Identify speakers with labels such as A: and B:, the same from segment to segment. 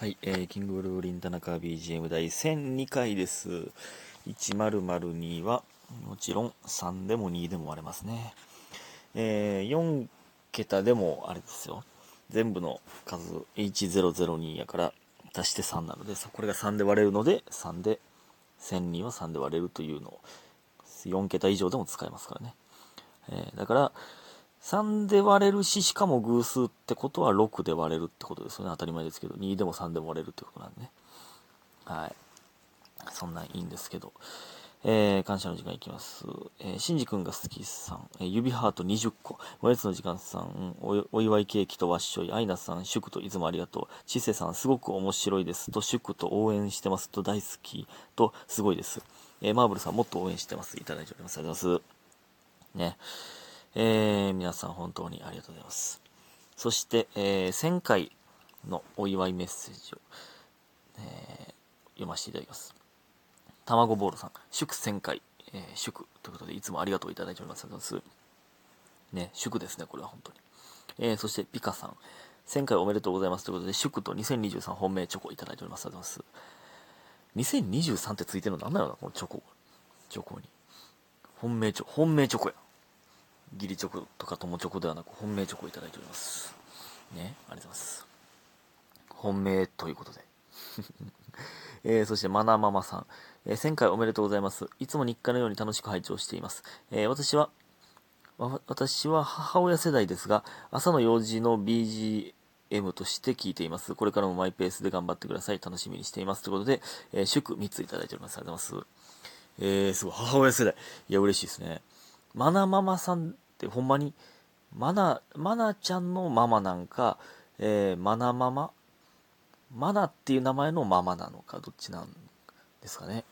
A: はい、えー、キングブルーリン田中 BGM 第1002回です。1002は、もちろん3でも2でも割れますね。えー、4桁でもあれですよ。全部の数 H002 やから足して3なので、これが3で割れるので、3で、1002は3で割れるというのを、4桁以上でも使えますからね。えー、だから、3で割れるし、しかも偶数ってことは6で割れるってことですよね。当たり前ですけど、2でも3でも割れるってことなんでね。はい。そんなんいいんですけど。えー、感謝の時間いきます。えー、しんじくんが好きさん、えー、指ハート20個、おやつの時間さん、おお祝いケーキとわっしょい、アイナさん、祝といつもありがとう、ちせさん、すごく面白いですと、祝と応援してますと、大好きと、すごいです。えー、マーブルさん、もっと応援してます。いただいております。ありがとうございます。ね。えー、皆さん本当にありがとうございます。そして、えー、1000回のお祝いメッセージを、えー読ませていただきます。卵ボールさん、祝1000回、えー祝ということで、いつもありがとういただいております。ね、祝ですね、これは本当に。えー、そして、ピカさん、1000回おめでとうございますということで、祝と2023本命チョコいただいております。ありがとうございます。2023ってついてるの何なんだろうな、このチョコ。チョコに。本命チョコ、本命チョコや。ギリチョコとか友チョコではなく本命チョコをいただいております。ね、ありがとうございます。本命ということで。えー、そしてマナママさん、えー先回おめでとうございます。いつも日課のように楽しく拝聴しています。えー私は、私は母親世代ですが、朝の用事の BGM として聞いています。これからもマイペースで頑張ってください。楽しみにしています。ということで、えー祝3ついただいております。ありがとうございます。えー、すごい、母親世代。いや、嬉しいですね。マナママさんってほんまに、マナ、マナちゃんのママなんか、えー、マナママ？マナっていう名前のママなのか、どっちなんですかね？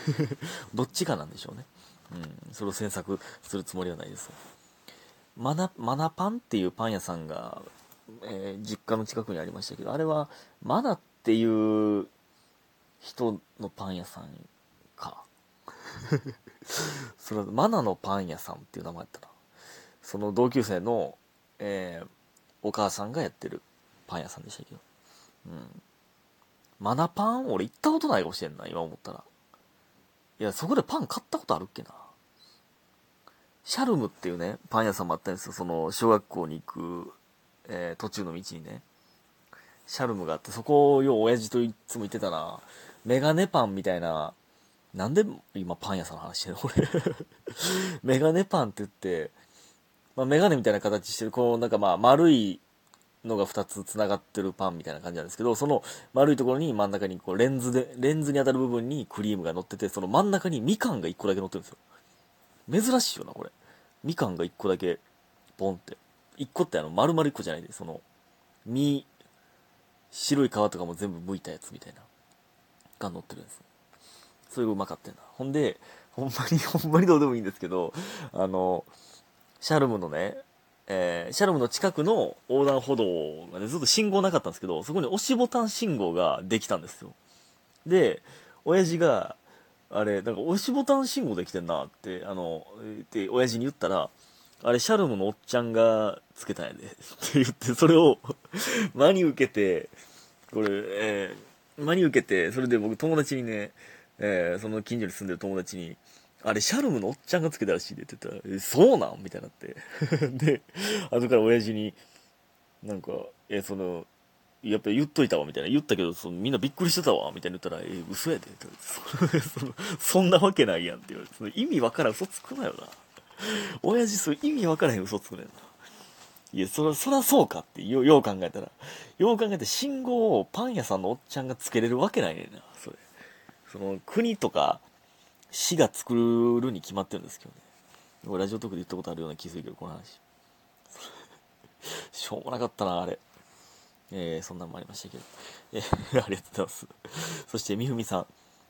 A: どっちかなんでしょうね。うん、それを詮索するつもりはないです。マナ、マナパンっていうパン屋さんが、えー実家の近くにありましたけど、あれは、マナっていう人のパン屋さん。それはマナのパン屋さんっていう名前やったな。その同級生の、えーお母さんがやってるパン屋さんでしたけど。うん。マナパン俺行ったことないかもしれんな、今思ったら。いや、そこでパン買ったことあるっけな。シャルムっていうね、パン屋さんもあったんですよ。その、小学校に行く、えー途中の道にね。シャルムがあって、そこをよう親父といつも行ってたな。メガネパンみたいな、なんで今パン屋さんの話してるの？俺。メガネパンって言って、まあ、メガネみたいな形してる、こう、なんかまあ、丸いのが2つ繋がってるパンみたいな感じなんですけど、その丸いところに真ん中にこうレンズで、レンズに当たる部分にクリームが乗ってて、その真ん中にみかんが1個だけ乗ってるんですよ。珍しいよな、これ。みかんが1個だけ、ポンって。1個ってあの、丸々1個じゃないで、その、実、白い皮とかも全部剥いたやつみたいな、が乗ってるんです。それがうまかったな。ほんで、ほんまに、ほんまにどうでもいいんですけど、あの、シャルムのね、えーシャルムの近くの横断歩道がね、ずっと信号なかったんですけど、そこに押しボタン信号ができたんですよ。で、親父が、あれ、なんか押しボタン信号できてんなって、あの、って親父に言ったら、あれ、シャルムのおっちゃんがつけたんやで、って言って、それを真に受けて、これ、えー真に受けて、それで僕友達にね、えーその近所に住んでる友達に、あれ、シャルムのおっちゃんがつけたらしいでって言ったら、え、そうなん？みたいになって。で、後から親父に、なんか、え、その、やっぱ言っといたわ、みたいな。言ったけど、そのみんなびっくりしてたわ、みたいな言ったら、え、嘘やで。そのそんなわけないやんって言われて、その意味わからん嘘つくなよな。親父、そう意味わからへん嘘つくねんな。いや、そら、そらそうかって、よよう考えたら。よう考えて、信号をパン屋さんのおっちゃんがつけれるわけないねんな、そ。の、国とか、市が作るに決まってるんですけどね。俺ラジオトークで言ったことあるような気するけど、この話。しょうもなかったな、あれ。えー、そんなんもありましたけど。えー ありがとうございます。そして、みふみさん。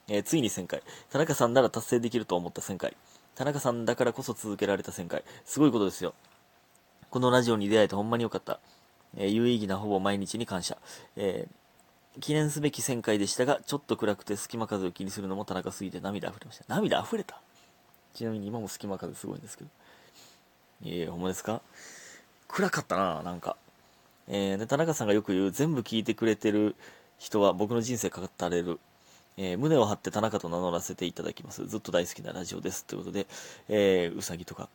A: えーついに1000回。田中さんなら達成できると思った1000回。田中さんだからこそ続けられた1000回。すごいことですよ。このラジオに出会えてほんまによかった。え有意義なほぼ毎日に感謝。えー記念すべき1000回でしたが、ちょっと暗くて隙間風を気にするのも田中すぎて涙溢れました。涙溢れた？ちなみに今も隙間風すごいんですけど。いえ、ほんまですか？暗かったな、なんか。えーで、田中さんがよく言う、全部聞いてくれてる人は僕の人生かかったれる。えー、胸を張って田中と名乗らせていただきます。ずっと大好きなラジオです。ということで、えー、うさぎとか、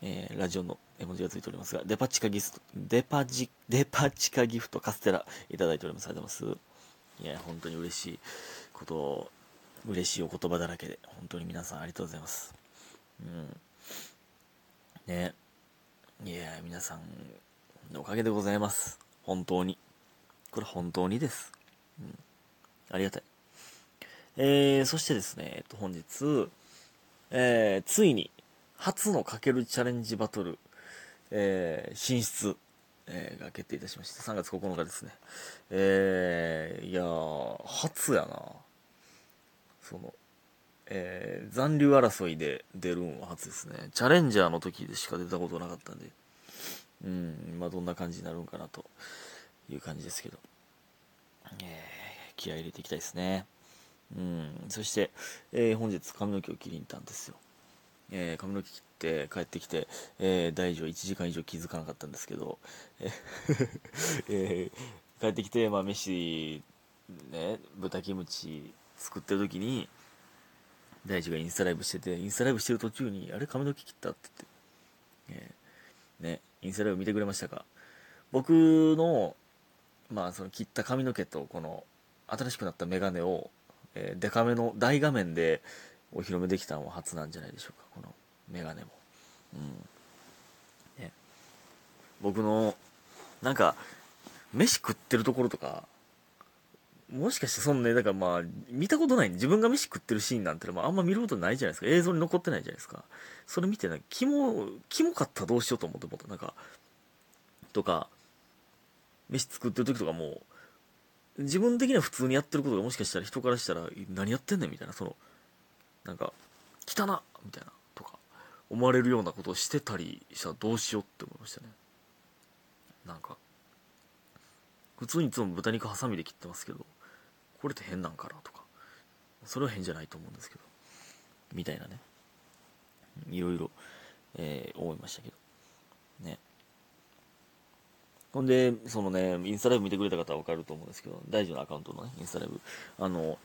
A: えー、ラジオの絵文字がついておりますが、デパ地下ギフト、デパジ、デパ地下ギフトカステラいただいております。ありがとうございます。いや、本当に嬉しいことを、嬉しいお言葉だらけで、本当に皆さんありがとうございます。うん。ね。いや、皆さんのおかげでございます。本当に。これ本当にです。うん。ありがたい。えー、そしてですね、えっと、本日、えー、ついに、初のかけるチャレンジバトル、えー、進出、えー、が決定いたしました。3月9日ですね。えー、いやー、初やなその、えー、残留争いで出るんは初ですね。チャレンジャーの時でしか出たことなかったんで、うん、まあどんな感じになるんかなという感じですけど、えー、気合入れていきたいですね。うん、そして、えー、本日髪の毛を切りに行ったんですよ。えー、髪の毛切って帰ってきて、えー、大女1時間以上気づかなかったんですけど、え えー、帰ってきて、まあ、飯、ね、豚キムチ作ってる時に、大地がインスタライブしてて、インスタライブしてる途中に、あれ髪の毛切ったって言って、えー、ね、インスタライブ見てくれましたか。僕の、まあ、その切った髪の毛と、この、新しくなったメガネを、えー、デカめの大画面でお披露目できたのは初なんじゃないでしょうか、このメガネも。うん。ね。僕の、なんか、飯食ってるところとか、もしかしてそんなね、だからまあ、見たことない、自分が飯食ってるシーンなんてまああんま見ることないじゃないですか。映像に残ってないじゃないですか。それ見て、なんか、キモ、キモかったらどうしようと思って思った。なんか、とか、飯作ってる時とかも、自分的には普通にやってることがもしかしたら人からしたら、何やってんねんみたいな、その、なんか、汚なみたいな、とか、思われるようなことをしてたりしたらどうしようって思いましたね。なんか、普通にいつも豚肉ハサミで切ってますけど、これって変なんかなとか。それは変じゃないと思うんですけどみたいなね。いろいろ、えー、思いましたけど。ね。ほんでそのねインスタライブ見てくれた方は分かると思うんですけど大樹のアカウントのねインスタライブ。あの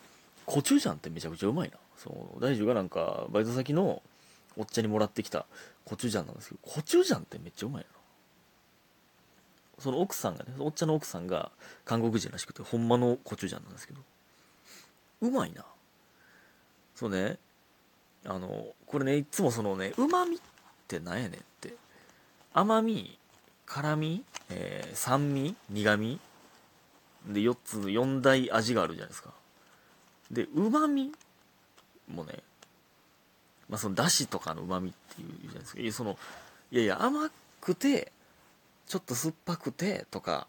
A: コチュジャンってめちゃくちゃうまいなそう大樹がなんかバイト先のおっちゃんにもらってきたコチュジャンなんですけどコチュジャンってめっちゃうまいなその奥さんがね、おっちゃんの奥さんが韓国人らしくて、ほんまのコチュジャンなんですけど、うまいな。そうね、あの、これね、いつもそのね、うまみってなんやねんって。甘み、辛み、えー、酸味、苦み、で、4つ、4大味があるじゃないですか。で、うまみもね、まあ、その、だしとかのうまみっていうじゃないですか。いや、その、いやいや、甘くて、ちょっと酸っぱくてとか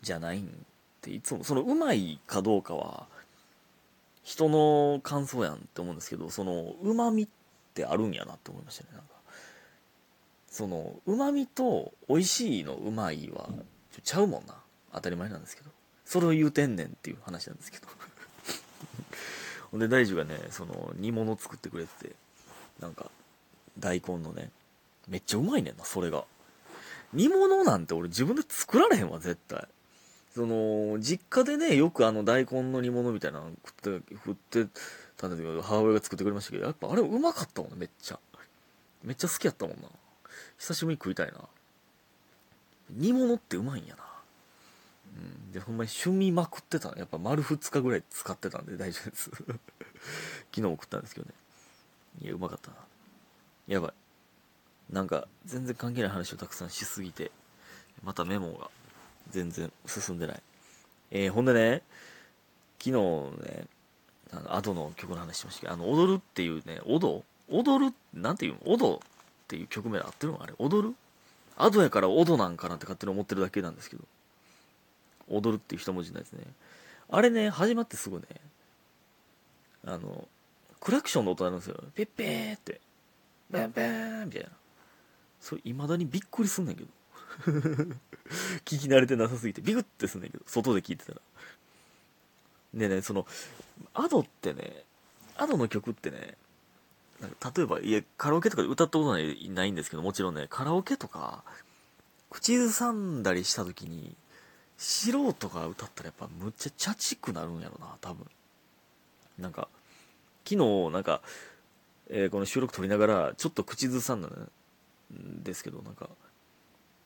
A: じゃないんっていつもそのうまいかどうかは人の感想やんって思うんですけどそのうまみってあるんやなって思いましたねなんか。そのうまみと美味しいのうまいはちゃうもんな。当たり前なんですけど。それを言うてんねんっていう話なんですけど。ほんで大樹がねその煮物作ってくれててなんか大根のねめっちゃうまいねんなそれが煮物なんて俺自分で作られへんわ、絶対。その、実家でね、よくあの大根の煮物みたいなの食って、振ってたんだけど、母親が作ってくれましたけど、やっぱあれうまかったもんね、めっちゃ。めっちゃ好きやったもんな。久しぶりに食いたいな。煮物ってうまいんやな。うん。で、ほんまに趣味まくってたやっぱ丸2日ぐらい使ってたんで大丈夫です。昨日も食ったんですけどね。いや、うまかったな。やばい。なんか全然関係ない話をたくさんしすぎて、またメモが全然進んでない。えー、ほんでね、昨日ね、あの、アドの曲の話しましたけど、あの、踊るっていうね、踊踊る？なんていうの？踊っていう曲名合ってるの？あれ？踊る？アドやから踊なんかなって勝手に思ってるだけなんですけど、踊るっていう一文字のやつね。あれね、始まってすぐね、あの、クラクションの音なんですよ。ペッペーって。ペンペーンみたいな。それ未だにびっくりすんねんけど 聞き慣れてなさすぎてビクってすんねんけど外で聞いてたらねえねそのアドってねアドの曲ってねなんか例えばいやカラオケとかで歌ったことないないんですけどもちろんねカラオケとか口ずさんだりした時に素人が歌ったらやっぱむっちゃチャチくなるんやろな多分。なんか昨日なんか、えー、この収録撮りながらちょっと口ずさんだんですけどなんか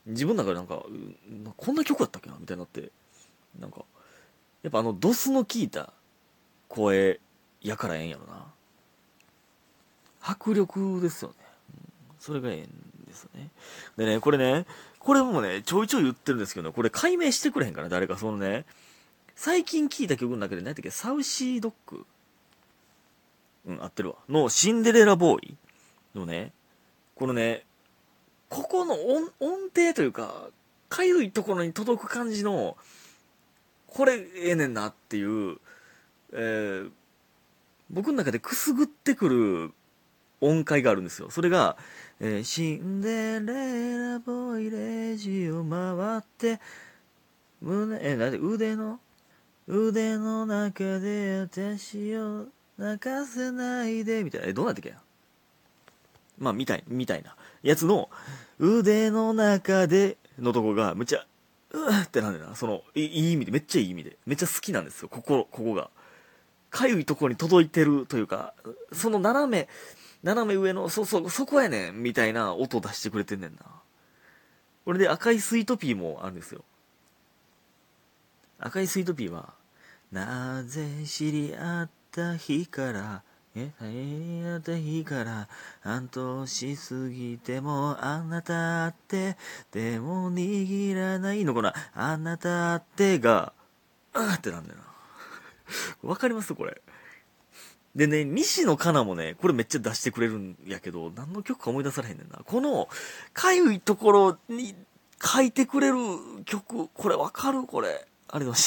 A: 自分の中でなんかこんな曲やったっけなみたいになってなんかやっぱあのドスの効いた声やからええんやろな。迫力ですよね、うん、それがええんですよね。でねこれねこれもねちょいちょい言ってるんですけど、これ解明してくれへんかな誰かそのね。最近聴いた曲の中で何やったっけサウシードッグ。うん合ってるわ。のシンデレラボーイ。のねこのねここの音音程というかかゆいところに届く感じのこれええねんなっていう、えー、僕の中でくすぐってくる音階があるんですよ。それが、えー、シンデレラボイレジを回って、胸、えー、なんで腕の、腕の中で私を泣かせないで、みたいな。え、どうなってけ？やまあ、みたい、みたいなやつの、腕の中でのとこが、むちゃ、うーってなんだよな。そのい、いい意味で、めっちゃいい意味で。めっちゃ好きなんですよ。ここ、ここが。かゆいところに届いてるというか、その斜め、斜め上の、そう、そう、そこやねんみたいな音出してくれてんねんな。これで赤いスイートピーもあるんですよ。赤いスイートピーは、なぜ知り合った日から、え、知り合った日から、半年過ぎてもあなたって、でも握らないのかな、あなたってが、あーってなんだよな。わかります？これ。でね、西野カナもね、これめっちゃ出してくれるんやけど、何の曲か思い出されへんねんな。この、かゆいところに書いてくれる曲、これわかるこれ。ありがとうございました。